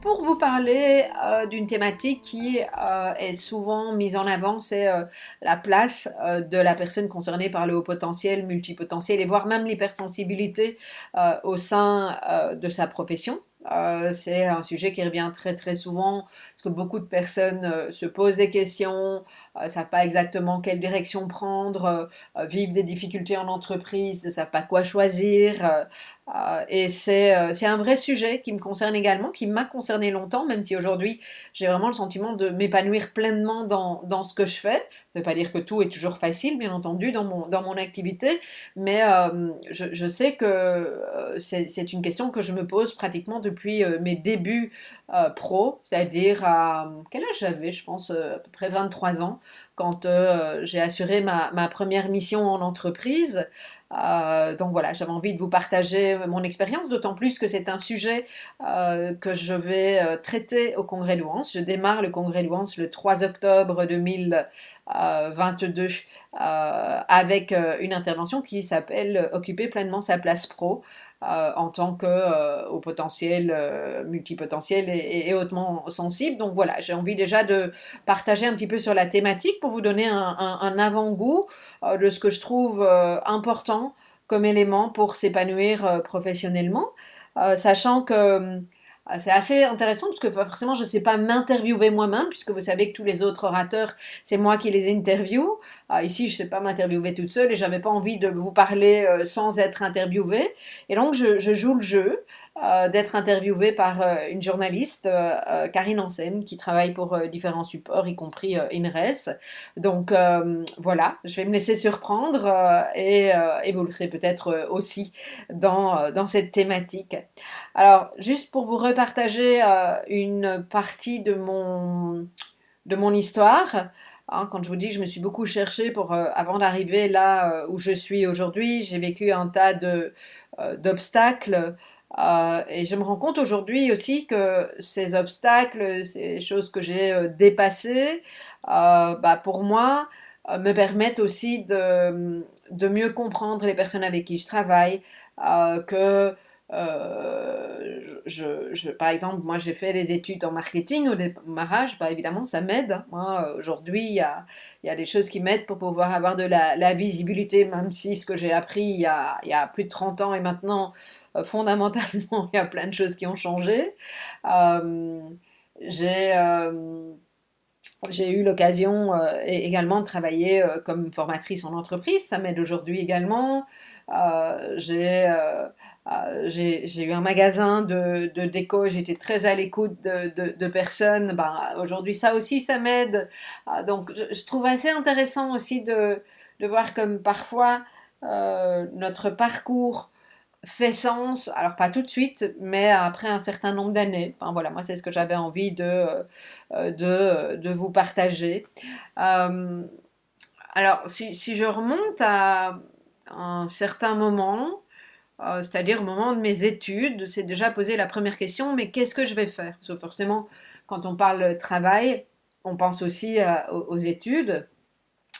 pour vous parler euh, d'une thématique qui euh, est souvent mise en avant, c'est euh, la place de la personne concernée par le haut potentiel, multipotentiel et voire même l'hypersensibilité au sein de sa profession. c'est un sujet qui revient très très souvent parce que beaucoup de personnes se posent des questions, ne savent pas exactement quelle direction prendre, vivent des difficultés en entreprise, ne savent pas quoi choisir, et euh, c'est un vrai sujet qui me concerne également, qui m'a concerné longtemps, même si aujourd'hui j'ai vraiment le sentiment de m'épanouir pleinement dans, ce que je fais. Ça ne veut pas dire que tout est toujours facile, bien entendu, dans mon, activité, mais euh, je, sais que c'est une question que je me pose pratiquement depuis mes débuts pro, c'est-à-dire à quel âge j'avais, je pense à peu près 23 ans, quand j'ai assuré ma, première mission en entreprise. Euh, donc voilà, j'avais envie de vous partager mon expérience, d'autant plus que c'est un sujet euh, que je vais euh, traiter au Congrès Louance. Je démarre le Congrès Louance le 3 octobre 2022 avec une intervention qui s'appelle Occuper pleinement sa place pro. Euh, en tant que euh, au potentiel euh, multipotentiel et, hautement sensible. Donc voilà, j'ai envie déjà de partager un petit peu sur la thématique pour vous donner un avant-goût de ce que je trouve important comme élément pour s'épanouir professionnellement, sachant que ah, c'est assez intéressant parce que forcément je ne sais pas m'interviewer moi-même puisque vous savez que tous les autres orateurs c'est moi qui les interview. Ah, ici je ne sais pas m'interviewer toute seule et j'avais pas envie de vous parler euh, sans être interviewée et donc je, je joue le jeu. Euh, d'être interviewée par euh, une journaliste, euh, Karine Ansen, qui travaille pour différents supports, y compris INRES. Donc voilà, je vais me laisser surprendre et, et, vous le peut-être aussi dans, dans cette thématique. Alors, juste pour vous repartager une partie de mon, de mon histoire, hein, quand je vous dis que je me suis beaucoup cherchée pour, avant d'arriver là où je suis aujourd'hui, j'ai vécu un tas d'obstacles et je me rends compte aujourd'hui aussi que ces obstacles, ces choses que j'ai euh, dépassées, euh, bah pour moi, me permettent aussi de, de, mieux comprendre les personnes avec qui je travaille, que je, par exemple, moi j'ai fait des études en marketing au démarrage, bah, évidemment ça m'aide. Moi aujourd'hui, il y a, des choses qui m'aident pour pouvoir avoir de la, visibilité, même si ce que j'ai appris il y, a, plus de 30 ans et maintenant euh, fondamentalement, il y a plein de choses qui ont changé. Euh, j'ai euh, j'ai eu l'occasion également de travailler comme formatrice en entreprise, ça m'aide aujourd'hui également. j'ai j'ai eu un magasin de, déco, j'étais très à l'écoute de, personnes. Ben, Aujourd'hui, ça aussi, ça m'aide. donc, je, trouve assez intéressant aussi de, voir comme parfois notre parcours fait sens, alors pas tout de suite, mais après un certain nombre d'années. Enfin voilà, moi c'est ce que j'avais envie de, euh, vous partager. Euh, alors si, je remonte à un certain moment, euh, c'est-à-dire au moment de mes études, c'est déjà posé la première question, mais qu'est-ce que je vais faire? Parce que forcément, quand on parle travail, on pense aussi aux, études.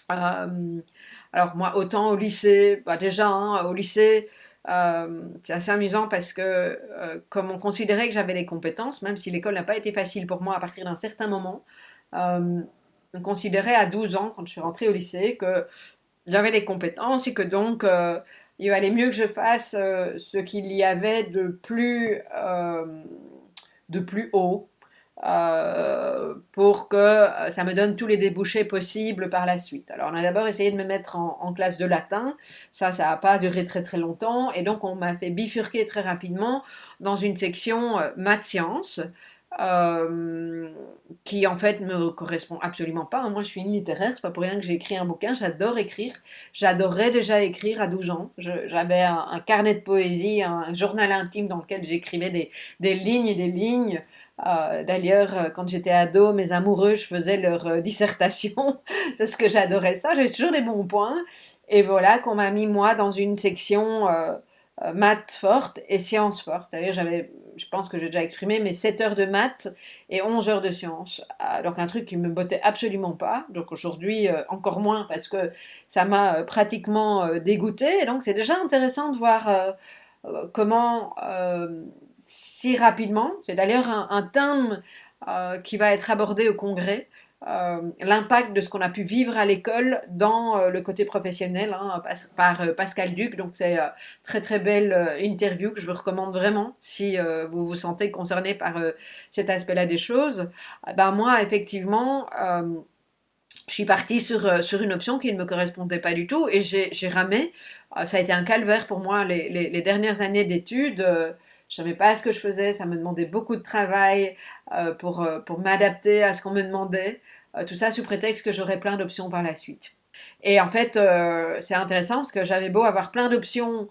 alors moi, autant au lycée, bah déjà, hein, au lycée, euh, c'est assez amusant parce que euh, comme on considérait que j'avais les compétences, même si l'école n'a pas été facile pour moi à partir d'un certain moment, euh, on considérait à 12 ans, quand je suis rentrée au lycée, que j'avais les compétences et que donc il valait mieux que je fasse ce qu'il y avait de plus, de plus haut euh, pour que euh, ça me donne tous les débouchés possibles par la suite. Alors on a d'abord essayé de me mettre en, classe de latin, ça ça n'a pas duré très très longtemps et donc on m'a fait bifurquer très rapidement dans une section euh, maths sciences. Qui en fait me correspond absolument pas. Moi, je suis une littéraire, c'est pas pour rien que j'ai écrit un bouquin. J'adore écrire. J'adorais déjà écrire à 12 ans. J'avais un, carnet de poésie, un journal intime dans lequel j'écrivais des, lignes et des lignes. Euh, d'ailleurs, euh, quand j'étais ado, mes amoureux, je faisais leur euh, dissertation parce que j'adorais ça. J'avais toujours des bons points. Et voilà qu'on m'a mis moi dans une section maths forte et sciences fortes. D'ailleurs, j'avais, je pense que j'ai déjà exprimé, mes 7 heures de maths et 11 heures de sciences. donc un truc qui me bottait absolument pas. Donc aujourd'hui, encore moins parce que ça m'a pratiquement dégoûté. Donc c'est déjà intéressant de voir comment si rapidement. C'est d'ailleurs un, thème euh, qui va être abordé au congrès. Euh, l'impact de ce qu'on a pu vivre à l'école dans euh, le côté professionnel hein, par Pascal Duc. Donc c'est très très belle interview que je vous recommande vraiment si vous vous sentez concerné par cet aspect-là des choses. Ben moi effectivement je suis partie sur, sur une option qui ne me correspondait pas du tout et j'ai ramé. ça a été un calvaire pour moi les, les dernières années d'études. Je savais pas ce que je faisais, ça me demandait beaucoup de travail euh, pour, euh, pour m'adapter à ce qu'on me demandait. Euh, tout ça sous prétexte que j'aurais plein d'options par la suite. Et en fait, c'est intéressant parce que j'avais beau avoir plein d'options.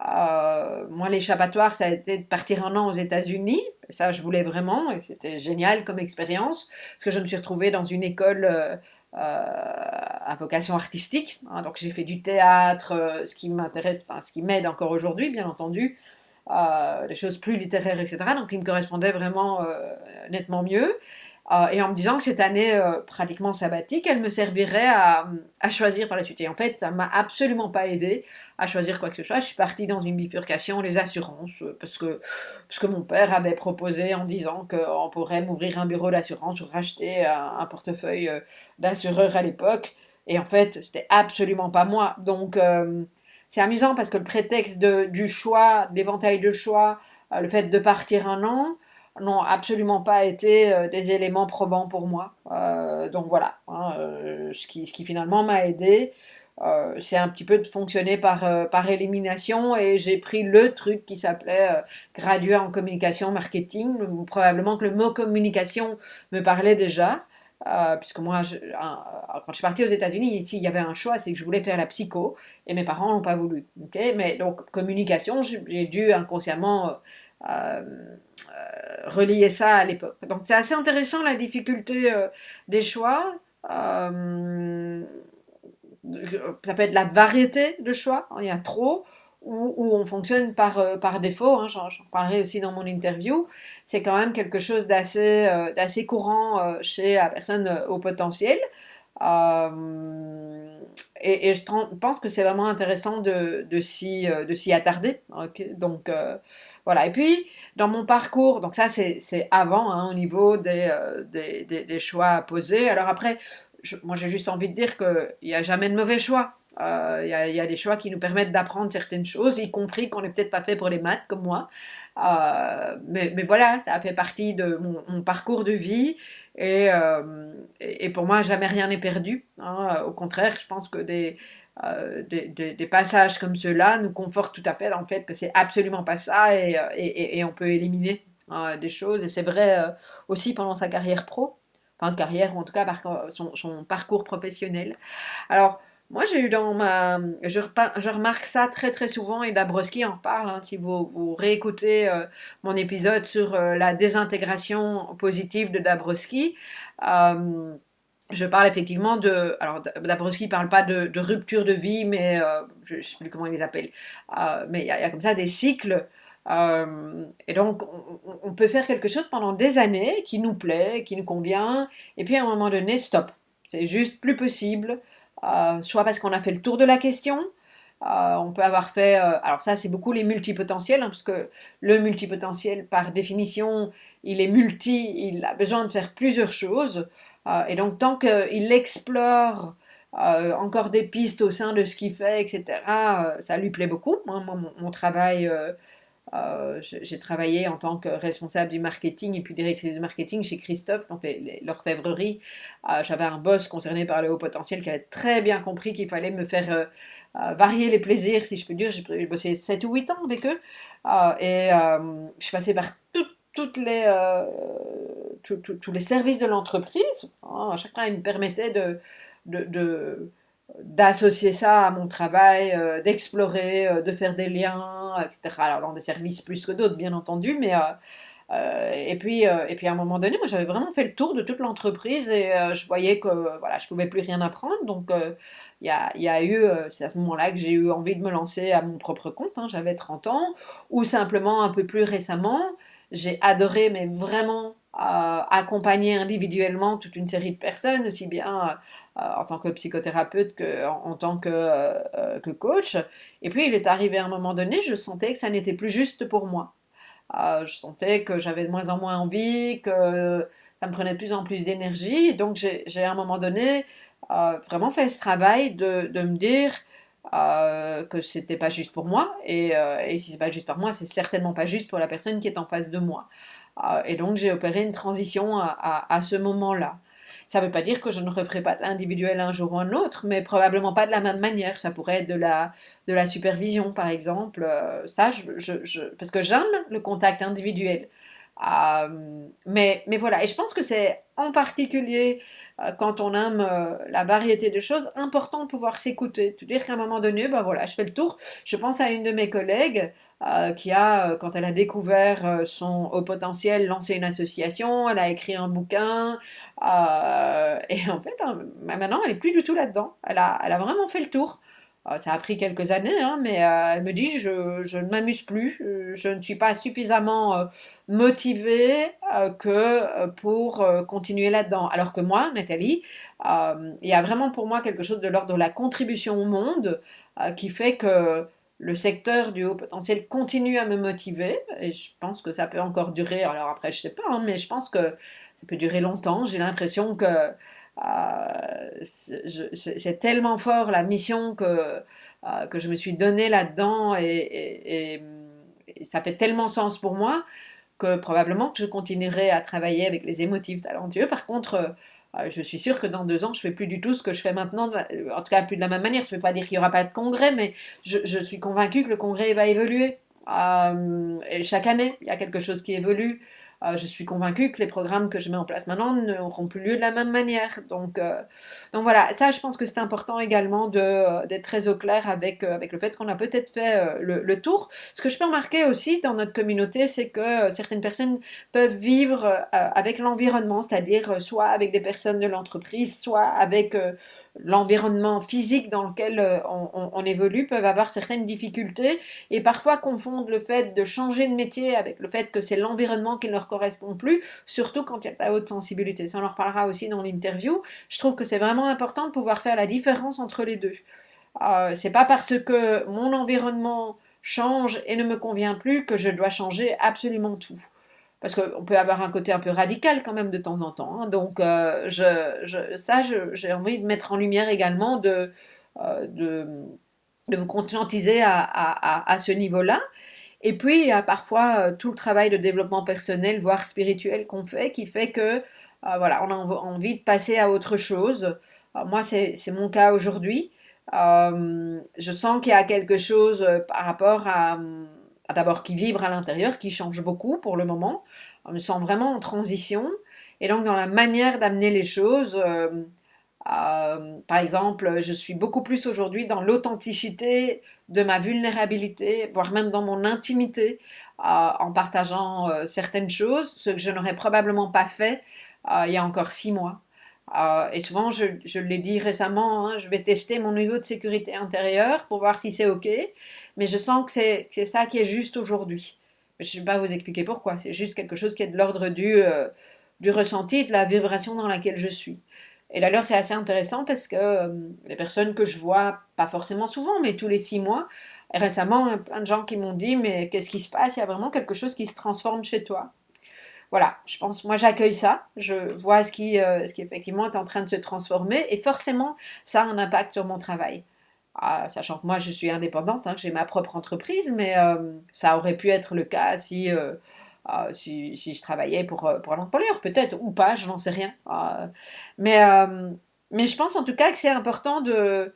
moi, l'échappatoire, ça a été de partir un an aux États-Unis. Ça, je voulais vraiment et c'était génial comme expérience parce que je me suis retrouvée dans une école à vocation artistique. Hein. donc j'ai fait du théâtre, ce qui m'intéresse, enfin ce qui m'aide encore aujourd'hui, bien entendu, euh, des choses plus littéraires, etc. Donc, il me correspondait vraiment euh, nettement mieux. Euh, et en me disant que cette année pratiquement sabbatique, elle me servirait à, choisir par la suite. Et en fait, ça m'a absolument pas aidé à choisir quoi que ce soit. Je suis partie dans une bifurcation, les assurances, parce que, parce que mon père avait proposé en disant qu'on pourrait m'ouvrir un bureau d'assurance ou racheter un, un portefeuille d'assureur à l'époque. Et en fait, c'était absolument pas moi. Donc, c'est amusant parce que le prétexte du choix, l'éventail de choix, euh, le fait de partir un an, n'ont absolument pas été euh, des éléments probants pour moi. Euh, donc voilà, hein, ce, qui, ce, qui, finalement m'a aidé, c'est un petit peu de fonctionner par, par élimination et j'ai pris le truc qui s'appelait gradué en communication marketing. Probablement que le mot communication me parlait déjà. Euh, puisque moi, quand je suis partie aux États-Unis, ici, il y avait un choix, c'est que je voulais faire la psycho, et mes parents n'ont pas voulu. Mais donc, communication, j'ai dû inconsciemment euh, euh, relier ça à l'époque. Donc, c'est assez intéressant la difficulté des choix. ça peut être la variété de choix, il y a trop, où, on fonctionne par, euh, par défaut, hein, j'en parlerai aussi dans mon interview, c'est quand même quelque chose d'assez euh, d'assez courant euh, chez la personne au potentiel. Et, je pense que c'est vraiment intéressant de, de s'y attarder. donc voilà. Et puis, dans mon parcours, donc ça c'est avant, hein, au niveau des, des, des, choix à poser. Alors après, moi j'ai juste envie de dire qu'il n'y a jamais de mauvais choix. Il euh, y, a des choix qui nous permettent d'apprendre certaines choses, y compris qu'on n'est peut-être pas fait pour les maths comme moi. Euh, mais, voilà, ça a fait partie de mon, parcours de vie. Euh, et, et, pour moi, jamais rien n'est perdu. Hein. Au contraire, je pense que des, des, passages comme ceux-là nous confortent tout à fait dans le fait que c'est absolument pas ça et, et on peut éliminer des choses. Et c'est vrai aussi pendant sa carrière pro, enfin carrière ou en tout cas par son parcours professionnel. Alors, moi, j'ai eu dans ma. Je, remarque ça très très souvent et Dabrowski en parle. Hein, si vous, vous réécoutez euh, mon épisode sur euh, la désintégration positive de Dabrowski, euh, je parle effectivement de. Alors, Dabrowski ne parle pas de, rupture de vie, mais je ne sais plus comment il les appelle. mais il y, a comme ça des cycles. et donc, on, on peut faire quelque chose pendant des années qui nous plaît, qui nous convient, et puis à un moment donné, stop. C'est juste plus possible. Euh, soit parce qu'on a fait le tour de la question, euh, on peut avoir fait, euh, alors ça c'est beaucoup les multipotentiels, hein, parce que le multipotentiel par définition, il est multi, il a besoin de faire plusieurs choses, et donc tant qu'il explore encore des pistes au sein de ce qu'il fait, etc. ça lui plaît beaucoup. Moi, mon, travail, j'ai travaillé en tant que responsable du marketing et puis directrice du marketing chez Christophe, donc l'orfèvrerie. J'avais un boss concerné par le haut potentiel qui avait très bien compris qu'il fallait me faire varier les plaisirs, si je peux dire. J'ai bossé 7 ou 8 ans avec eux. et je suis passée par toutes les, euh, tous les services de l'entreprise. Hein, chacun il me permettait de, d'associer ça à mon travail, euh, d'explorer, euh, de faire des liens, etc. Alors dans des services plus que d'autres, bien entendu, mais et puis et puis à un moment donné, moi j'avais vraiment fait le tour de toute l'entreprise et je voyais que voilà, je pouvais plus rien apprendre. Donc il y a, y, a, eu, c'est à ce moment-là que j'ai eu envie de me lancer à mon propre compte. Hein, j'avais 30 ans, ou simplement un peu plus récemment. J'ai adoré, mais vraiment euh, accompagner individuellement toute une série de personnes, aussi bien euh, en tant que psychothérapeute en, tant que, euh, que, coach. Et puis il est arrivé à un moment donné, je sentais que ça n'était plus juste pour moi. je sentais que j'avais de moins en moins envie, que ça me prenait de plus en plus d'énergie. Donc j'ai à un moment donné vraiment fait ce travail de, de me dire euh, que c'était pas juste pour moi et, euh, et si c'est pas juste pour moi c'est certainement pas juste pour la personne qui est en face de moi euh, et donc j'ai opéré une transition à, à, ce moment ça veut pas dire que je ne referai pas de l'individuel un jour ou un autre mais probablement pas de la même manière ça pourrait être de la de la supervision par exemple ça je, je, je, parce que j'aime le contact individuel mais, mais voilà, et je pense que c'est en particulier euh, quand on aime euh, la variété de choses, important de pouvoir s'écouter. Tu dire qu'à un moment donné, ben voilà, je fais le tour. Je pense à une de mes collègues euh, qui a, quand elle a découvert son haut potentiel, lancé une association, elle a écrit un bouquin. et en fait, hein, maintenant, elle n'est plus du tout là-dedans. Elle a, elle a vraiment fait le tour. Euh, ça a pris quelques années, hein, mais euh, elle me dit je, je ne m'amuse plus, euh, je ne suis pas suffisamment motivée que pour continuer là-dedans. Alors que moi, Nathalie, il y a vraiment pour moi quelque chose de l'ordre de la contribution au monde qui fait que le secteur du haut potentiel continue à me motiver et je pense que ça peut encore durer. Alors après, je sais pas, hein, mais je pense que ça peut durer longtemps. J'ai l'impression que euh, c'est tellement fort la mission que, euh, je me suis donnée là-dedans et, ça fait tellement sens pour moi que probablement que je continuerai à travailler avec les émotifs talentueux. Par contre, je suis sûre que dans deux ans, je fais plus du tout ce que je fais maintenant, en tout cas plus de la même manière. Ça ne veut pas dire qu'il n'y aura pas de congrès, mais je, suis convaincue que le congrès va évoluer. et chaque année, il y a quelque chose qui évolue. Euh, je suis convaincue que les programmes que je mets en place maintenant n'auront plus lieu de la même manière. Donc, euh, donc voilà, ça, je pense que c'est important également euh, d'être très au clair avec, avec le fait qu'on a peut-être fait le, tour. Ce que je peux remarquer aussi dans notre communauté, c'est que certaines personnes peuvent vivre avec l'environnement, c'est-à-dire soit avec des personnes de l'entreprise, soit avec l'environnement physique dans lequel euh, on, évolue peuvent avoir certaines difficultés et parfois confondent le fait de changer de métier avec le fait que c'est l'environnement qui ne leur correspond plus, surtout quand il y a pas haute sensibilité. Ça, on en reparlera aussi dans l'interview. Je trouve que c'est vraiment important de pouvoir faire la différence entre les deux. Euh, c'est pas parce que mon environnement change et ne me convient plus que je dois changer absolument tout parce qu'on peut avoir un côté un peu radical quand même de temps en temps. Hein. Donc euh, ça, j'ai envie de mettre en lumière également de, euh, vous conscientiser à, ce niveau-là. Et puis il y a parfois euh, tout le travail de développement personnel, voire spirituel qu'on fait, qui fait que voilà, on a envie de passer à autre chose. moi, c'est mon cas aujourd'hui. je sens qu'il y a quelque chose par rapport à d'abord qui vibre à l'intérieur, qui change beaucoup pour le moment. On me sent vraiment en transition. Et donc dans la manière d'amener les choses, euh, euh, par exemple, je suis beaucoup plus aujourd'hui dans l'authenticité de ma vulnérabilité, voire même dans mon intimité, euh, en partageant certaines choses, ce que je n'aurais probablement pas fait il y a encore six mois. Euh, et souvent, je, l'ai dit récemment, hein, je vais tester mon niveau de sécurité intérieure pour voir si c'est OK. Mais je sens que c'est ça qui est juste aujourd'hui. Je ne vais pas vous expliquer pourquoi. C'est juste quelque chose qui est de l'ordre du, euh, du ressenti de la vibration dans laquelle je suis. Et d'ailleurs, c'est assez intéressant parce que euh, les personnes que je vois, pas forcément souvent, mais tous les six mois, récemment, plein de gens qui m'ont dit Mais qu'est-ce qui se passe? Il y a vraiment quelque chose qui se transforme chez toi. Voilà, je pense, moi j'accueille ça, je vois ce qui, ce qui effectivement est en train de se transformer et forcément ça a un impact sur mon travail. Ah, sachant que moi je suis indépendante, hein, j'ai ma propre entreprise, mais ça aurait pu être le cas si, si, si, je travaillais pour, pour l'employeur, peut-être, ou pas, je n'en sais rien. mais, mais je pense en tout cas que c'est important de,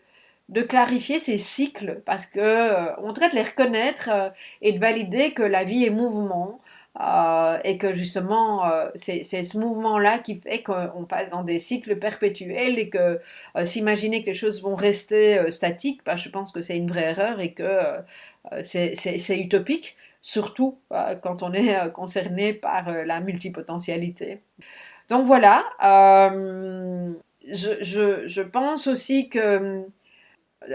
de clarifier ces cycles parce que euh, on les reconnaître euh, et de valider que la vie est mouvement euh, et que justement c'est ce mouvement-là qui fait qu'on passe dans des cycles perpétuels et que s'imaginer que les choses vont rester statiques, bah, je pense que c'est une vraie erreur et que c'est utopique, surtout quand on est concerné par la multipotentialité. Donc voilà, je, pense aussi que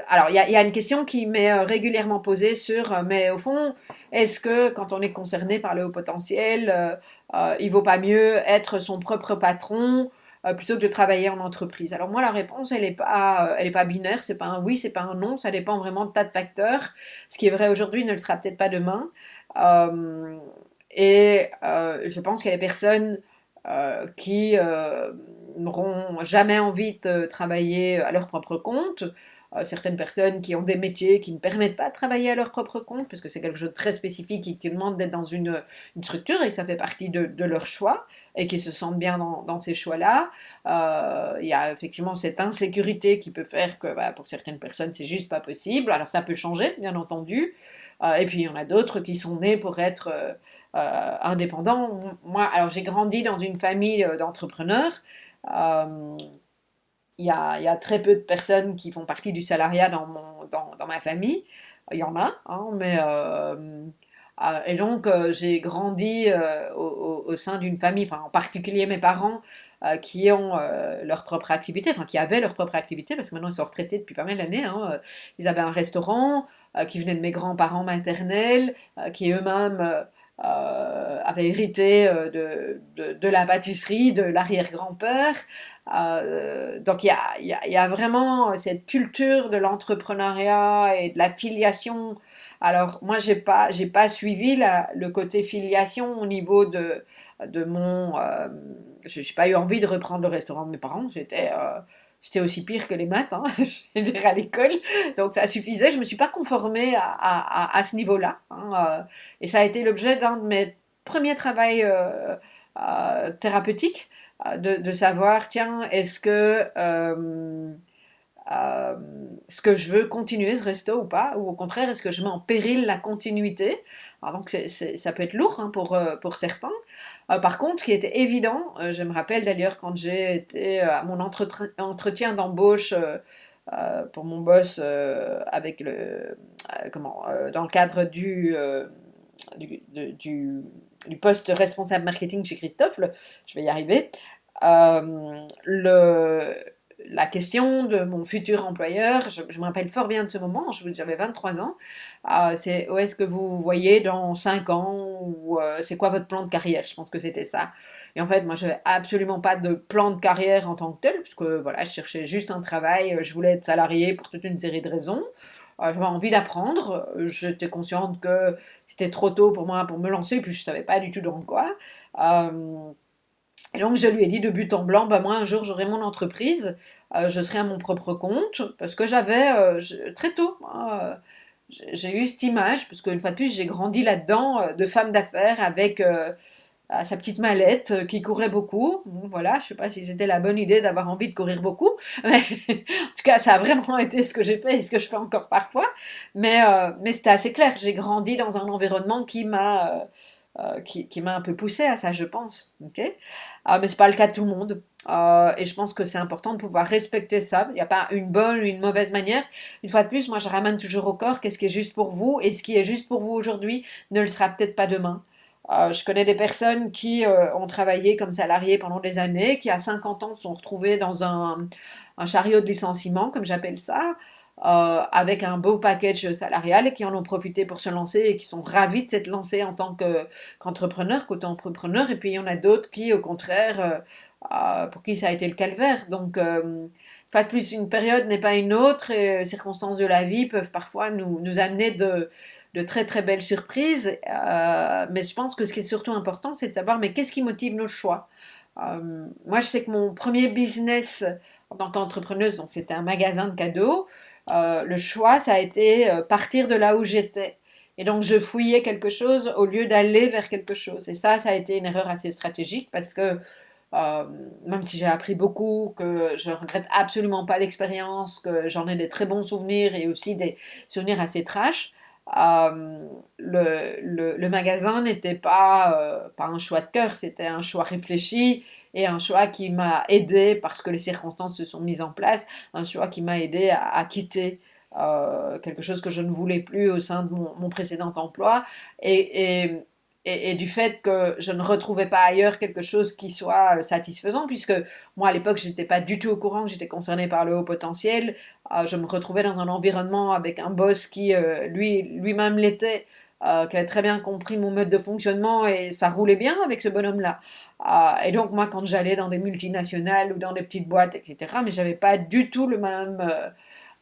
alors, il y, a une question qui m'est euh, régulièrement posée sur, euh, mais au fond, est-ce que quand on est concerné par le haut potentiel, euh, il vaut pas mieux être son propre patron plutôt que de travailler en entreprise? Alors moi, la réponse, elle n'est pas, elle est pas binaire, c'est pas un oui, c'est pas un non, ça dépend vraiment de tas de facteurs. Ce qui est vrai aujourd'hui ne le sera peut-être pas demain. et je pense a des personnes qui n'auront jamais envie de travailler à leur propre compte. Euh, certaines personnes qui ont des métiers qui ne permettent pas de travailler à leur propre compte, parce que c'est quelque chose de très spécifique et qui demande d'être dans une, structure et ça fait partie de, leur choix et qui se sentent bien dans, ces choix-là. Euh, il y a effectivement cette insécurité qui peut faire que bah, pour certaines personnes, c'est juste pas possible. Alors ça peut changer, bien entendu. Euh, et puis il y en a d'autres qui sont nés pour être indépendants. Moi, alors j'ai grandi dans une famille d'entrepreneurs il y, a, très peu de personnes qui font partie du salariat dans, mon, dans, ma famille. Il y en a, hein, mais. Euh, euh, et donc, euh, j'ai grandi au, sein d'une famille, en particulier mes parents, qui ont leur propre activité, enfin, qui avaient leur propre activité, parce que maintenant ils sont retraités depuis pas mal d'années. Hein, ils avaient un restaurant qui venait de mes grands-parents maternels, qui eux-mêmes avait hérité euh, de, de, la pâtisserie de l'arrière-grand-père. Euh, donc il y a, y, y a, vraiment cette culture de l'entrepreneuriat et de la filiation. Alors moi j'ai pas j'ai pas suivi le côté filiation au niveau de de mon je n'ai pas eu envie de reprendre le restaurant de mes parents. J'étais J'étais aussi pire que les maths, hein, je dirais à l'école. Donc ça suffisait, je ne me suis pas conformée à, à, à ce niveau-là. Hein, euh, et ça a été l'objet d'un de mes premiers travaux euh, euh, thérapeutiques, de, de, savoir, tiens, est-ce que, ce que je veux continuer ce resto ou pas Ou au contraire, est-ce que je mets en péril la continuité? Alors donc ça peut être lourd hein, pour, pour certains. Euh, par contre, ce qui était évident, euh, je me rappelle d'ailleurs quand j'ai été euh, à mon entretien d'embauche pour mon boss avec le, comment, dans le cadre du, du, poste responsable marketing chez Christophe, je vais y arriver. le, la question de mon futur employeur, je, me rappelle fort bien de ce moment, j'avais 23 ans, euh, c'est où est-ce que vous voyez dans 5 ans, ou euh, c'est quoi votre plan de carrière, je pense que c'était ça. Et en fait, moi, je n'avais absolument pas de plan de carrière en tant que tel, puisque voilà, je cherchais juste un travail, je voulais être salarié pour toute une série de raisons. Euh, j'avais envie d'apprendre, j'étais consciente que trop tôt pour moi pour me lancer, puis je ne savais pas du tout dans quoi. Et donc je lui ai dit de but en blanc, bah moi un jour j'aurai mon entreprise, euh, je serai à mon propre compte, parce que j'avais euh, très tôt, euh, j'ai eu cette image, parce qu'une fois de plus j'ai grandi là-dedans, de femme d'affaires avec sa petite mallette qui courait beaucoup. voilà, je sais pas si c'était la bonne idée d'avoir envie de courir beaucoup, mais en tout cas ça a vraiment été ce que j'ai fait et ce que je fais encore parfois. Mais, mais c'était assez clair, j'ai grandi dans un environnement qui m'a euh, qui, m'a un peu poussé à ça, je pense. euh, mais c'est pas le cas de tout le monde. Euh, et je pense que c'est important de pouvoir respecter ça. Il n'y a pas une bonne ou une mauvaise manière. Une fois de plus, moi, je ramène toujours au corps qu'est-ce qui est juste pour vous. Et ce qui est juste pour vous aujourd'hui ne le sera peut-être pas demain. Je connais des personnes qui ont travaillé comme salariés pendant des années, qui à 50 ans se sont retrouvées dans un, chariot de licenciement, comme j'appelle ça. Euh, avec un beau package salarial et qui en ont profité pour se lancer et qui sont ravis de s'être lancés en tant qu'entrepreneur, côté entrepreneur. Et puis il y en a d'autres qui, au contraire, euh, euh, pour qui ça a été le calvaire. Donc, pas plus, une période n'est pas une autre et les circonstances de la vie peuvent parfois nous amener de, de très très belles surprises. mais je pense que ce qui est surtout important, c'est de savoir mais qu'est-ce qui motive nos choix? moi, je sais que mon premier business en tant qu'entrepreneuse, donc c'était un magasin de cadeaux. le choix, ça a été partir de là où j'étais. Et donc, je fouillais quelque chose au lieu d'aller vers quelque chose. Et ça, ça a été une erreur assez stratégique parce que euh, même si j'ai appris beaucoup, que je regrette absolument pas l'expérience, que j'en ai des très bons souvenirs et aussi des souvenirs assez trash, euh, le, le, magasin n'était pas, euh, pas un choix de cœur, c'était un choix réfléchi et un choix qui m'a aidé, parce que les circonstances se sont mises en place, un choix qui m'a aidé à quitter euh, quelque chose que je ne voulais plus au sein de mon, précédent emploi, et, et, et, du fait que je ne retrouvais pas ailleurs quelque chose qui soit euh, satisfaisant, puisque moi à l'époque j'étais pas du tout au courant que j'étais concernée par le haut potentiel, euh, je me retrouvais dans un environnement avec un boss qui lui lui-même l'était. qui avait très bien compris mon mode de fonctionnement et ça roulait bien avec ce bonhomme-là. et donc moi, quand j'allais dans des multinationales ou dans des petites boîtes, etc., mais j'avais pas du tout le même,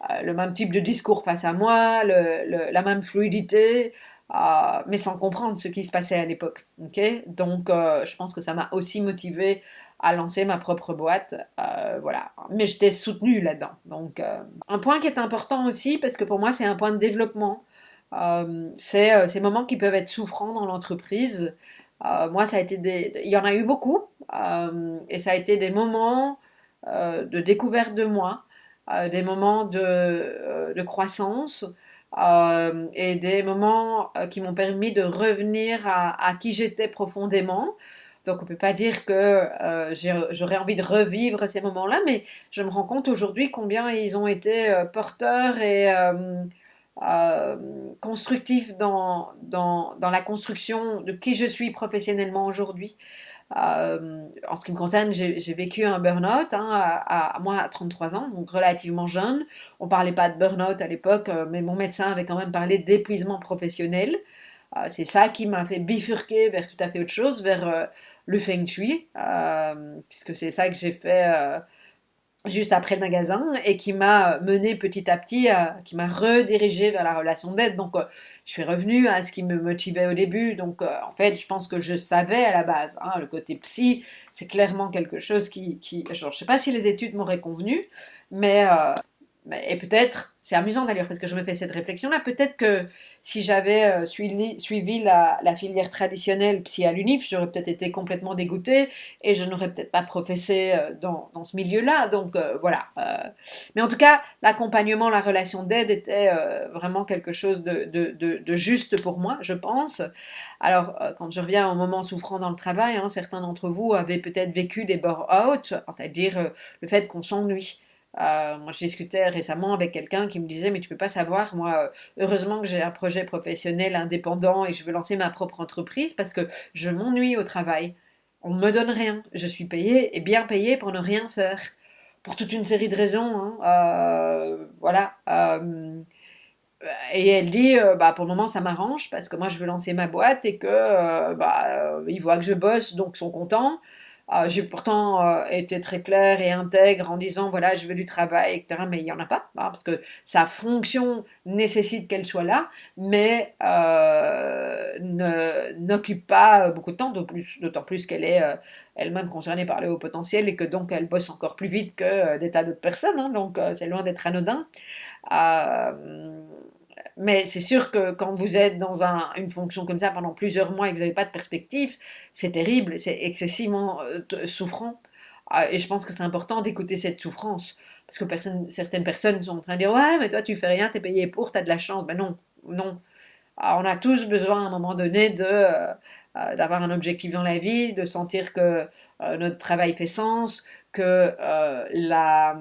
euh, le même type de discours face à moi, la même fluidité, euh, mais sans comprendre ce qui se passait à l'époque. Donc, euh, je pense que ça m'a aussi motivé à lancer ma propre boîte. voilà. Mais j'étais soutenue là-dedans. Donc, un point qui est important aussi, parce que pour moi, c'est un point de développement, c'est ces moments qui peuvent être souffrants dans l'entreprise. moi, ça a été il y en a eu beaucoup, et ça a été des moments de découverte de moi, euh, des moments de, euh, croissance euh, et des moments qui m'ont permis de revenir à, qui j'étais profondément. Donc on ne peut pas dire que j'aurais envie de revivre ces moments-là, mais je me rends compte aujourd'hui combien ils ont été porteurs et constructifs dans, dans, dans, la construction de qui je suis professionnellement aujourd'hui. Euh, en ce qui me concerne, j'ai vécu un burn-out, hein, à, moi à 33 ans, donc relativement jeune. On parlait pas de burn-out à l'époque, euh, mais mon médecin avait quand même parlé d'épuisement professionnel. Euh, c'est ça qui m'a fait bifurquer vers tout à fait autre chose, vers le feng shui, puisque c'est ça que j'ai fait juste après le magasin et qui m'a mené petit à petit, qui m'a redirigé vers la relation d'aide. Donc, euh, je suis revenue à ce qui me motivait au début. Donc, euh, en fait, je pense que je savais à la base. Hein, le côté psy, c'est clairement quelque chose qui, je ne sais pas si les études m'auraient convenu, euh, mais et peut-être c'est amusant d'ailleurs parce que je me fais cette réflexion-là. Peut-être que si j'avais euh, suivi, la, filière traditionnelle psy à l'UNIF, j'aurais peut-être été complètement dégoûtée et je n'aurais peut-être pas professé euh, dans, ce milieu-là. Donc euh, voilà. Mais en tout cas, l'accompagnement, la relation d'aide était vraiment quelque chose de, juste pour moi, je pense. Alors, quand je reviens au moment souffrant dans le travail, hein, certains d'entre vous avaient peut-être vécu des burn-out, c'est-à-dire le fait qu'on s'ennuie. Euh, moi, je discutais récemment avec quelqu'un qui me disait, mais tu peux pas savoir, moi, euh, heureusement que j'ai un projet professionnel indépendant et je veux lancer ma propre entreprise parce que je m'ennuie au travail. On ne me donne rien. Je suis payée et bien payée pour ne rien faire. Pour toute une série de raisons. Hein. Euh, voilà. et elle dit, bah, pour le moment, ça m'arrange parce que moi, je veux lancer ma boîte et que bah, ils voient que je bosse, donc sont contents. Ah, j'ai pourtant euh, été très claire et intègre en disant voilà, je veux du travail, etc. Mais il n'y en a pas, hein, parce que sa fonction nécessite qu'elle soit là, mais euh, n'occupe pas beaucoup de temps, d'autant plus, qu'elle est euh, elle-même concernée par le haut potentiel et que donc elle bosse encore plus vite que des tas d'autres personnes. Hein, donc c'est loin d'être anodin. Mais c'est sûr que quand vous êtes dans une fonction comme ça pendant plusieurs mois et que vous n'avez pas de perspective, c'est terrible, c'est excessivement euh, souffrant. Ah, et je pense que c'est important d'écouter cette souffrance. Parce que certaines personnes sont en train de dire Ouais, mais toi, tu fais rien, tu es payé pour, tu as de la chance. Ben non, non. Ah, on a tous besoin à un moment donné de, euh, euh, d'avoir un objectif dans la vie, de sentir que notre travail fait sens, que la,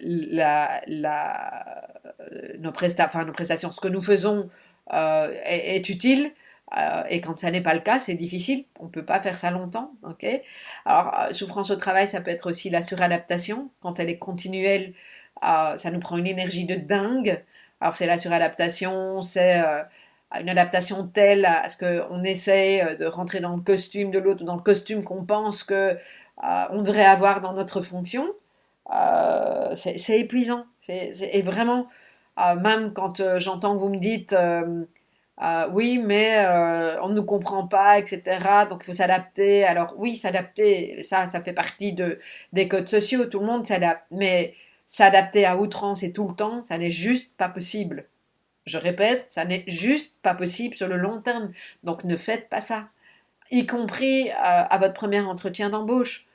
la, la euh, nos, prestations, ce que nous faisons euh, est, utile. Euh, et quand ça n'est pas le cas, c'est difficile. On ne peut pas faire ça longtemps. Alors, souffrance au travail, ça peut être aussi la suradaptation. Quand elle est continuelle, ça nous prend une énergie de dingue. Alors, c'est la suradaptation, c'est une adaptation telle à ce qu'on essaie de rentrer dans le costume de l'autre dans le costume qu'on pense que on devrait avoir dans notre fonction. c'est épuisant. C'est vraiment même quand j'entends que vous me dites oui, mais on ne nous comprend pas, etc. Donc il faut s'adapter. Alors oui, s'adapter, ça, ça fait partie de, des codes sociaux. Tout le monde s'adapte. Mais s'adapter à outrance et tout le temps, ça n'est juste pas possible. Je répète, ça n'est juste pas possible sur le long terme. Donc ne faites pas ça. Y compris à votre premier entretien d'embauche.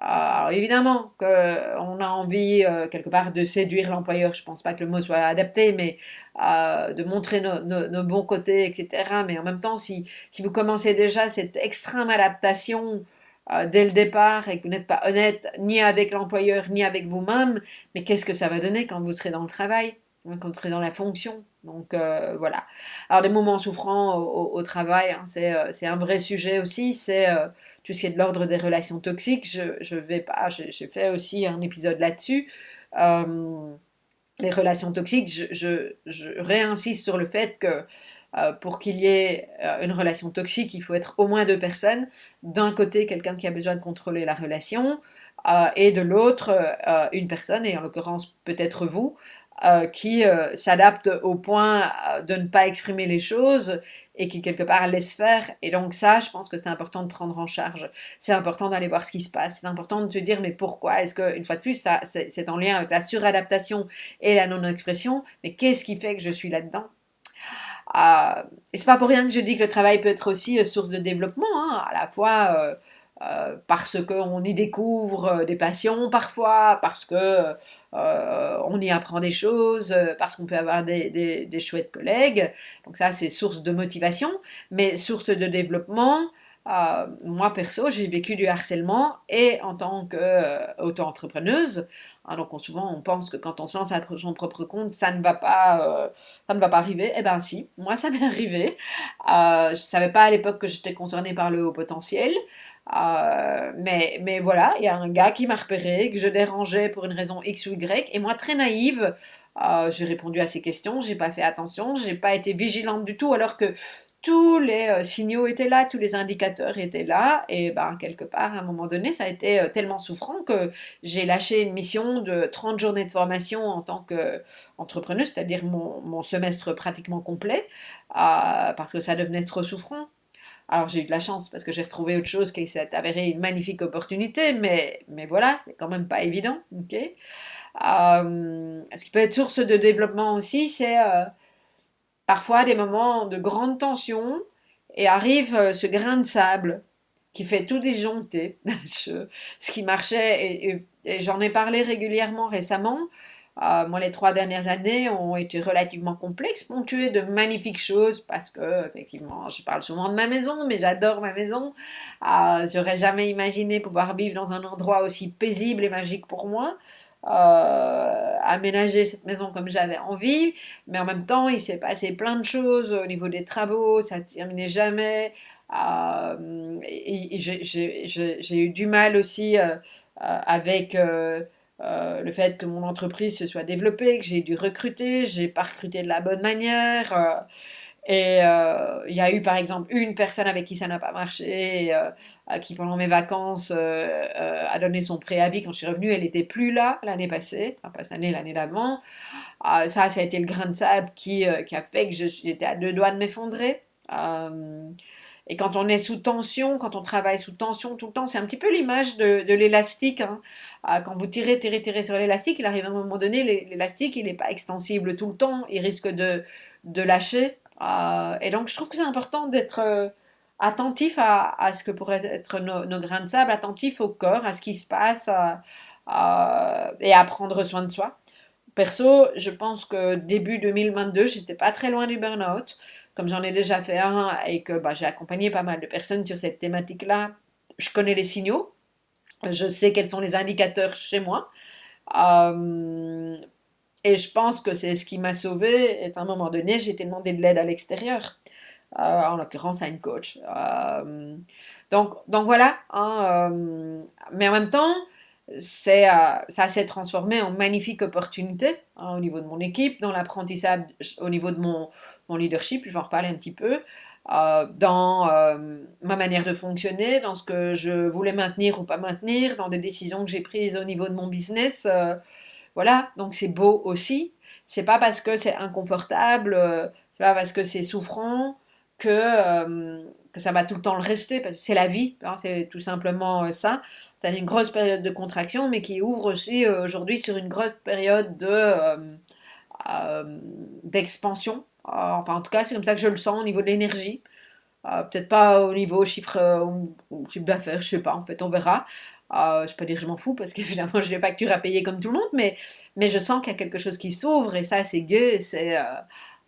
Alors évidemment qu'on a envie euh, quelque part de séduire l'employeur, je ne pense pas que le mot soit adapté, mais euh, de montrer nos, bons côtés, etc. Mais en même temps, si, vous commencez déjà cette extrême adaptation euh, dès le départ et que vous n'êtes pas honnête ni avec l'employeur ni avec vous-même, mais qu'est-ce que ça va donner quand vous serez dans le travail, quand vous serez dans la fonction? Donc voilà. Alors des moments souffrants au, travail, hein, c'est un vrai sujet aussi. C'est tout ce qui est de l'ordre des relations toxiques. Je, je vais pas, j'ai fait aussi un épisode là-dessus. Euh, les relations toxiques, je, je, réinsiste sur le fait que euh, pour qu'il y ait euh, une relation toxique, il faut être au moins deux personnes. D'un côté, quelqu'un qui a besoin de contrôler la relation, et de l'autre, une personne, et en l'occurrence peut-être vous, qui s'adapte au point de ne pas exprimer les choses et qui quelque part laisse faire. Et donc ça, je pense que c'est important de prendre en charge. C'est important d'aller voir ce qui se passe. C'est important de se dire mais pourquoi Est-ce que une fois de plus, c'est en lien avec la suradaptation et la non-expression Mais qu'est-ce qui fait que je suis là-dedans? Euh, Et c'est pas pour rien que je dis que le travail peut être aussi euh, source de développement, hein, à la fois. Euh, euh, parce qu'on y découvre des passions parfois, parce que euh, on y apprend des choses euh, parce qu'on peut avoir des, chouettes collègues. Donc ça, c'est source de motivation, mais source de développement. Euh, moi perso, j'ai vécu du harcèlement et en tant qu'auto-entrepreneuse, hein, donc souvent on pense que quand on se lance à son propre compte, ça ne va pas, ça ne va pas arriver. Eh ben si, moi ça m'est arrivé. je ne savais pas à l'époque que j'étais concernée par le haut potentiel. Euh, mais, mais voilà, il y a un gars qui m'a repéré, que je dérangeais pour une raison X ou Y, et moi, très naïve, euh, j'ai répondu à ces questions, j'ai pas fait attention, j'ai pas été vigilante du tout, alors que tous les euh, signaux étaient là, tous les indicateurs étaient là, et ben quelque part, à un moment donné, ça a été tellement souffrant que j'ai lâché une mission de 30 journées de formation en tant qu'entrepreneuse, c'est-à-dire mon, semestre pratiquement complet, parce que ça devenait trop souffrant. Alors j'ai eu de la chance parce que j'ai retrouvé autre chose qui s'est avéré une magnifique opportunité, mais, mais voilà, c'est quand même pas évident. euh, ce qui peut être source de développement aussi, c'est euh, parfois des moments de grande tension et arrive euh, ce grain de sable qui fait tout disjoncter. ce qui marchait, et j'en ai parlé régulièrement récemment, euh, moi, les trois dernières années ont été relativement complexes, ponctuées de magnifiques choses, parce que, effectivement, je parle souvent de ma maison, mais j'adore ma maison. Euh, J'aurais jamais imaginé pouvoir vivre dans un endroit aussi paisible et magique pour moi. Euh, aménager cette maison comme j'avais envie, mais en même temps, il s'est passé plein de choses au niveau des travaux, ça ne terminait jamais. Euh, j'ai eu du mal aussi euh, avec le fait que mon entreprise se soit développée, que j'ai dû recruter, j'ai pas recruté de la bonne manière. Et euh, il y a eu par exemple une personne avec qui ça n'a pas marché, qui pendant mes vacances a donné son préavis quand je suis revenue. Elle n'était plus là l'année passée, enfin pas cette année, l'année d'avant. ça, ça a été le grain de sable qui, a fait que j'étais à deux doigts de m'effondrer. Et quand on est sous tension, quand on travaille sous tension tout le temps, c'est un petit peu l'image de, l'élastique. Hein. Ah, quand vous tirez, tirez, tirez sur l'élastique, il arrive à un moment donné, l'élastique, il n'est pas extensible tout le temps, il risque de lâcher. Ah, et donc, je trouve que c'est important d'être euh, attentif à, ce que pourraient être nos, grains de sable, attentif au corps, à ce qui se passe, et à prendre soin de soi. Perso, je pense que début 2022, j'étais pas très loin du burn-out comme j'en ai déjà fait un et que bah, j'ai accompagné pas mal de personnes sur cette thématique-là, je connais les signaux, je sais quels sont les indicateurs chez moi. Euh, et je pense que c'est ce qui m'a sauvé. Et à un moment donné, j'ai été demandé de l'aide à l'extérieur, euh, en l'occurrence à une coach. Euh, donc, donc voilà. Hein, mais en même temps, c'est, ça s'est transformé en magnifique opportunité hein, au niveau de mon équipe, dans l'apprentissage, au niveau de mon, mon leadership, je vais en reparler un petit peu, euh, dans euh, ma manière de fonctionner, dans ce que je voulais maintenir ou pas maintenir, dans des décisions que j'ai prises au niveau de mon business. Euh, voilà, donc c'est beau aussi. c'est pas parce que c'est inconfortable, c'est pas parce que c'est souffrant que, que ça va tout le temps le rester, parce que c'est la vie, hein, c'est tout simplement ça. Tu as une grosse période de contraction, mais qui ouvre aussi aujourd'hui sur une grosse période de d'expansion. enfin, en tout cas, c'est comme ça que je le sens au niveau de l'énergie. Peut-être pas au niveau chiffre ou chiffre d'affaires, je sais pas, en fait, on verra. Euh, je peux dire je m'en fous parce qu'évidemment j'ai des factures à payer comme tout le monde, mais, mais je sens qu'il y a quelque chose qui s'ouvre et ça c'est gai, c'est euh,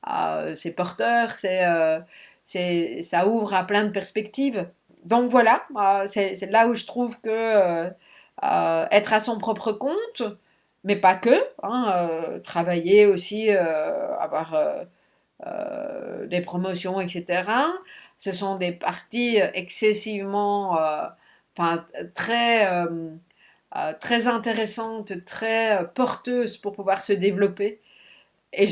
euh, porteur, c'est ça ouvre à plein de perspectives. Donc voilà, c'est là où je trouve que être à son propre compte, mais pas que, hein, travailler aussi, avoir des promotions, etc. Ce sont des parties excessivement enfin, très, euh, euh, très intéressante, très euh, porteuse pour pouvoir se développer. Et,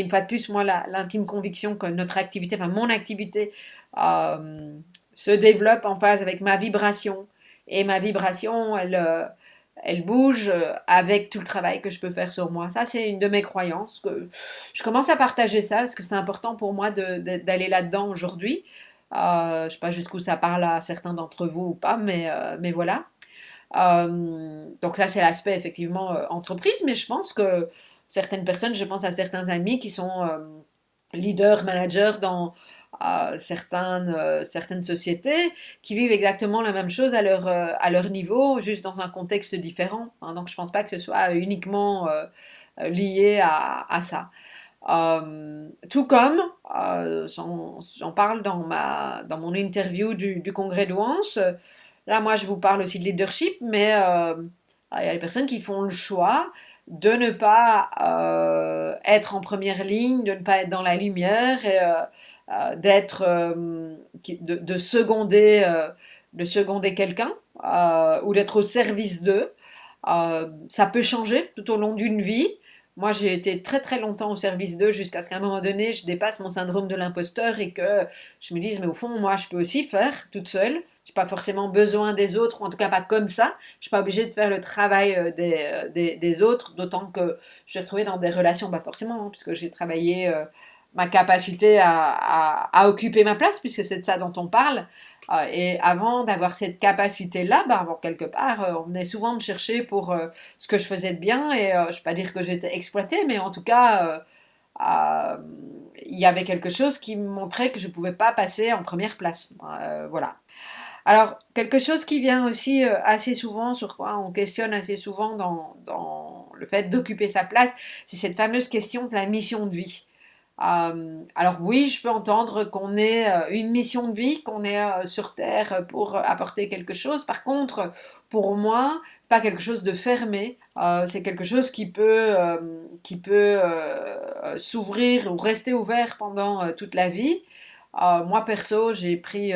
une fois de plus, moi, l'intime conviction que notre activité, enfin mon activité, se développe en phase avec ma vibration. Et ma vibration, elle, elle bouge avec tout le travail que je peux faire sur moi. Ça, c'est une de mes croyances. Que je commence à partager ça parce que c'est important pour moi d'aller là-dedans aujourd'hui. Euh, je ne sais pas jusqu'où ça parle à certains d'entre vous ou pas, mais, euh, mais voilà. Euh, donc ça, c'est l'aspect effectivement entreprise, mais je pense que certaines personnes, je pense à certains amis qui sont leaders, managers dans certaines, certaines sociétés qui vivent exactement la même chose à leur, à leur niveau, juste dans un contexte différent. Hein. donc je ne pense pas que ce soit uniquement lié à, à ça. Euh, tout comme, euh, j'en parle dans, ma, dans mon interview du, congrès de là moi je vous parle aussi de leadership, mais euh, il y a des personnes qui font le choix de ne pas être en première ligne, de ne pas être dans la lumière, d'être, de, seconder, de seconder quelqu'un, ou d'être au service d'eux. ça peut changer tout au long d'une vie. Moi, j'ai été très très longtemps au service d'eux jusqu'à ce qu'à un moment donné, je dépasse mon syndrome de l'imposteur et que je me dise, mais au fond, moi, je peux aussi faire toute seule. Je n'ai pas forcément besoin des autres, ou en tout cas pas comme ça. Je ne suis pas obligée de faire le travail euh, euh, des, des, autres, d'autant que je suis retrouvée dans des relations, pas forcément, hein, puisque j'ai travaillé euh, ma capacité à, à, occuper ma place, puisque c'est de ça dont on parle. Euh, et avant d'avoir cette capacité-là, bah, quelque part, euh, on venait souvent me chercher pour euh, ce que je faisais de bien. Et je ne vais pas dire que j'étais exploitée, mais en tout cas, il y avait quelque chose qui me montrait que je ne pouvais pas passer en première place. voilà. Alors, quelque chose qui vient aussi assez souvent, sur quoi on questionne assez souvent dans, dans le fait d'occuper sa place, c'est cette fameuse question de la mission de vie. Euh, alors oui, je peux entendre qu'on ait euh, une mission de vie, qu'on est euh, sur Terre pour apporter quelque chose. Par contre, pour moi, pas quelque chose de fermé. c'est quelque chose qui peut, qui peut s'ouvrir ou rester ouvert pendant toute la vie. moi perso, j'ai pris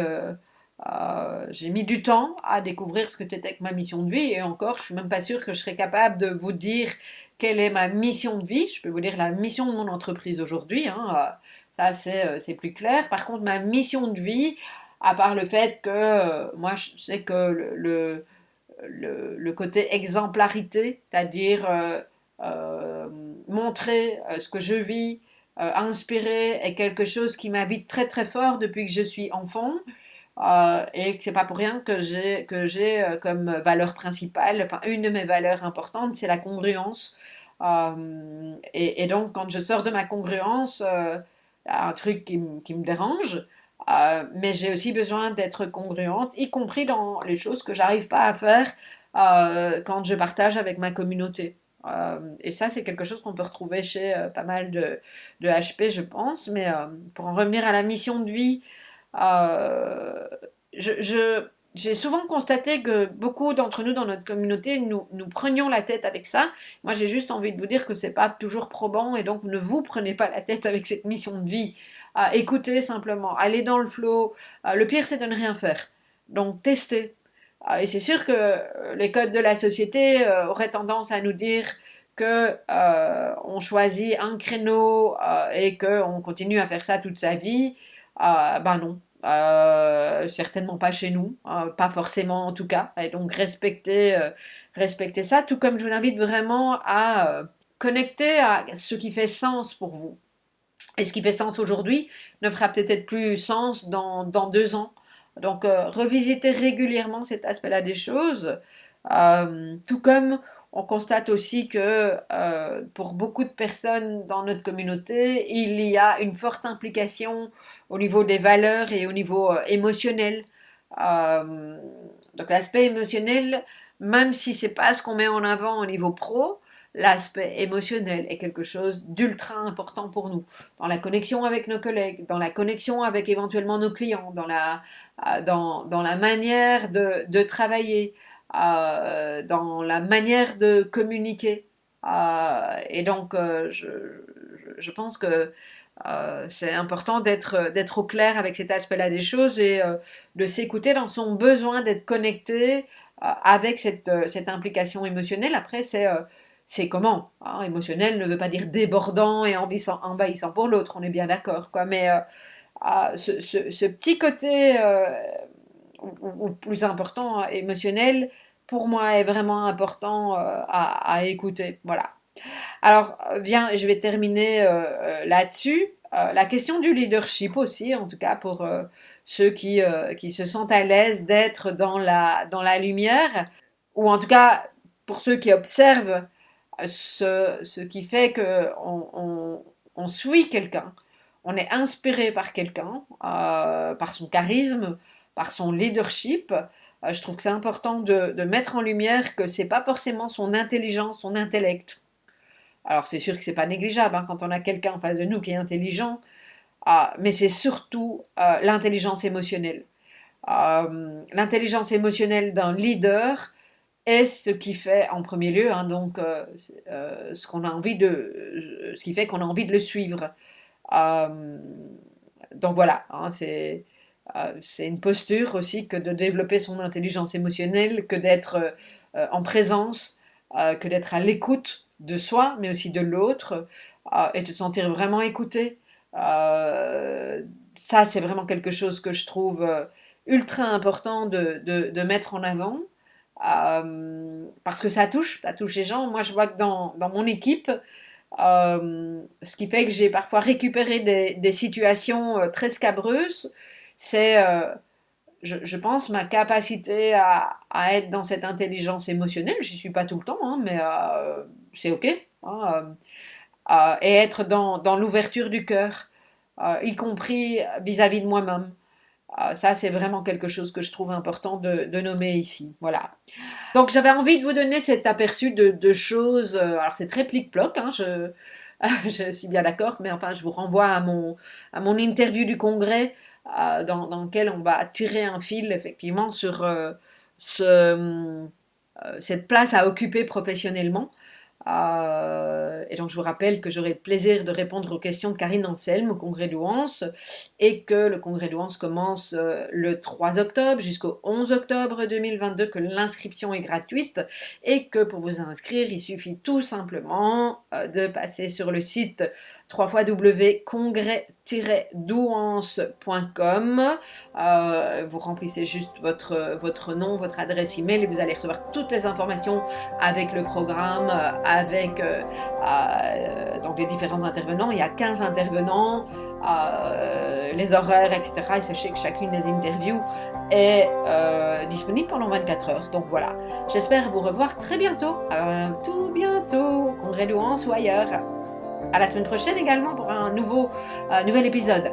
j'ai mis du temps à découvrir ce que c'était que ma mission de vie et encore, je suis même pas sûre que je serais capable de vous dire quelle est ma mission de vie. Je peux vous dire la mission de mon entreprise aujourd'hui. Hein, euh, ça, euh, c'est plus clair. Par contre, ma mission de vie, à part le fait que euh, moi, je sais que le, le, côté exemplarité, c'est-à-dire montrer ce que je vis, inspirer, est quelque chose qui m'habite très très fort depuis que je suis enfant. Et que c'est pas pour rien que j'ai que j'ai comme valeur principale, enfin une de mes valeurs importantes, c'est la congruence. Euh, et, donc, quand je sors de ma congruence, euh, un truc qui, qui me dérange, euh, mais j'ai aussi besoin d'être congruente, y compris dans les choses que j'arrive pas à faire quand je partage avec ma communauté. et ça, c'est quelque chose qu'on peut retrouver chez pas mal de, de, HP, je pense. Mais pour en revenir à la mission de vie, je, je j'ai souvent constaté que beaucoup d'entre nous dans notre communauté, nous, nous prenions la tête avec ça. Moi, j'ai juste envie de vous dire que c'est pas toujours probant et donc ne vous prenez pas la tête avec cette mission de vie. Euh, écoutez simplement, allez dans le flow. Euh, le pire, c'est de ne rien faire. Donc, testez. Euh, et c'est sûr que les codes de la société auraient tendance à nous dire que on choisit un créneau et qu'on continue à faire ça toute sa vie. Ben non, euh, certainement pas chez nous, euh, pas forcément en tout cas. Et donc respectez, euh, respectez ça, tout comme je vous invite vraiment à connecter à ce qui fait sens pour vous. Et ce qui fait sens aujourd'hui ne fera peut-être plus sens dans, deux ans. Donc, revisiter régulièrement cet aspect-là des choses, tout comme on constate aussi que euh, pour beaucoup de personnes dans notre communauté, il y a une forte implication au niveau des valeurs et au niveau émotionnel. donc l'aspect émotionnel, même si c'est pas ce qu'on met en avant au niveau pro, l'aspect émotionnel est quelque chose d'ultra important pour nous, dans la connexion avec nos collègues, dans la connexion avec éventuellement nos clients, dans la, euh, dans, dans la manière de, de travailler, euh, dans la manière de communiquer. Euh, et donc, je, je, pense que c'est important d'être, d'être au clair avec cet aspect-là des choses et de s'écouter dans son besoin d'être connecté avec cette, cette implication émotionnelle. Après, c'est c'est comment hein, Émotionnel ne veut pas dire débordant et envahissant, pour l'autre, on est bien d'accord. quoi. Mais euh, ah, ce, petit côté, euh, ou, plus important, émotionnel, pour moi est vraiment important euh, à, écouter. Voilà. Alors, viens, je vais terminer là-dessus. la question du leadership aussi, en tout cas pour ceux qui, qui se sentent à l'aise d'être dans la, dans la lumière, ou en tout cas pour ceux qui observent ce, qui fait qu'on on, suit quelqu'un, on est inspiré par quelqu'un, euh, par son charisme, par son leadership. Euh, je trouve que c'est important de, mettre en lumière que c'est pas forcément son intelligence, son intellect. Alors c'est sûr que c'est pas négligeable hein, quand on a quelqu'un en face de nous qui est intelligent, euh, mais c'est surtout l'intelligence émotionnelle. l'intelligence émotionnelle d'un leader, est ce qui fait en premier lieu, hein, donc euh, euh, ce qu'on a envie de, ce qui fait qu'on a envie de le suivre. Euh, donc voilà, hein, c'est c'est une posture aussi que de développer son intelligence émotionnelle, que d'être en présence, que d'être à l'écoute de soi, mais aussi de l'autre, et de se sentir vraiment écouté. ça, c'est vraiment quelque chose que je trouve ultra important de, de, de mettre en avant. Euh, parce que ça touche, ça touche les gens. Moi, je vois que dans, dans mon équipe, euh, ce qui fait que j'ai parfois récupéré des, des situations euh, très scabreuses, c'est, je, je, pense, ma capacité à, à, être dans cette intelligence émotionnelle. J'y suis pas tout le temps, hein, mais c'est OK. Hein, et être dans, dans l'ouverture du cœur, y compris vis-à-vis -vis de moi-même. Ça, c'est vraiment quelque chose que je trouve important de, nommer ici. Voilà. Donc, j'avais envie de vous donner cet aperçu de, choses. Euh, alors, c'est très plic-ploc, hein, je, je, suis bien d'accord, mais enfin, je vous renvoie à mon, à mon interview du congrès euh, dans, dans, lequel on va tirer un fil, effectivement, sur euh, ce, cette place à occuper professionnellement. Euh, et donc je vous rappelle que j'aurai le plaisir de répondre aux questions de Karine Anselme au congrès d'Ouance et que le congrès d'Ouance commence euh, le 3 octobre jusqu'au 11 octobre 2022, que l'inscription est gratuite et que pour vous inscrire, il suffit tout simplement euh, de passer sur le site www.congrès-douance.com. Euh, vous remplissez juste votre, votre nom, votre adresse email et vous allez recevoir toutes les informations avec le programme, avec euh, euh, donc les différents intervenants. Il y a 15 intervenants. les horaires, etc. Et sachez que chacune des interviews est disponible pendant 24 heures. Donc voilà, j'espère vous revoir très bientôt, tout bientôt, congrès Douance ou ailleurs. À la semaine prochaine également pour un nouveau, euh, nouvel épisode.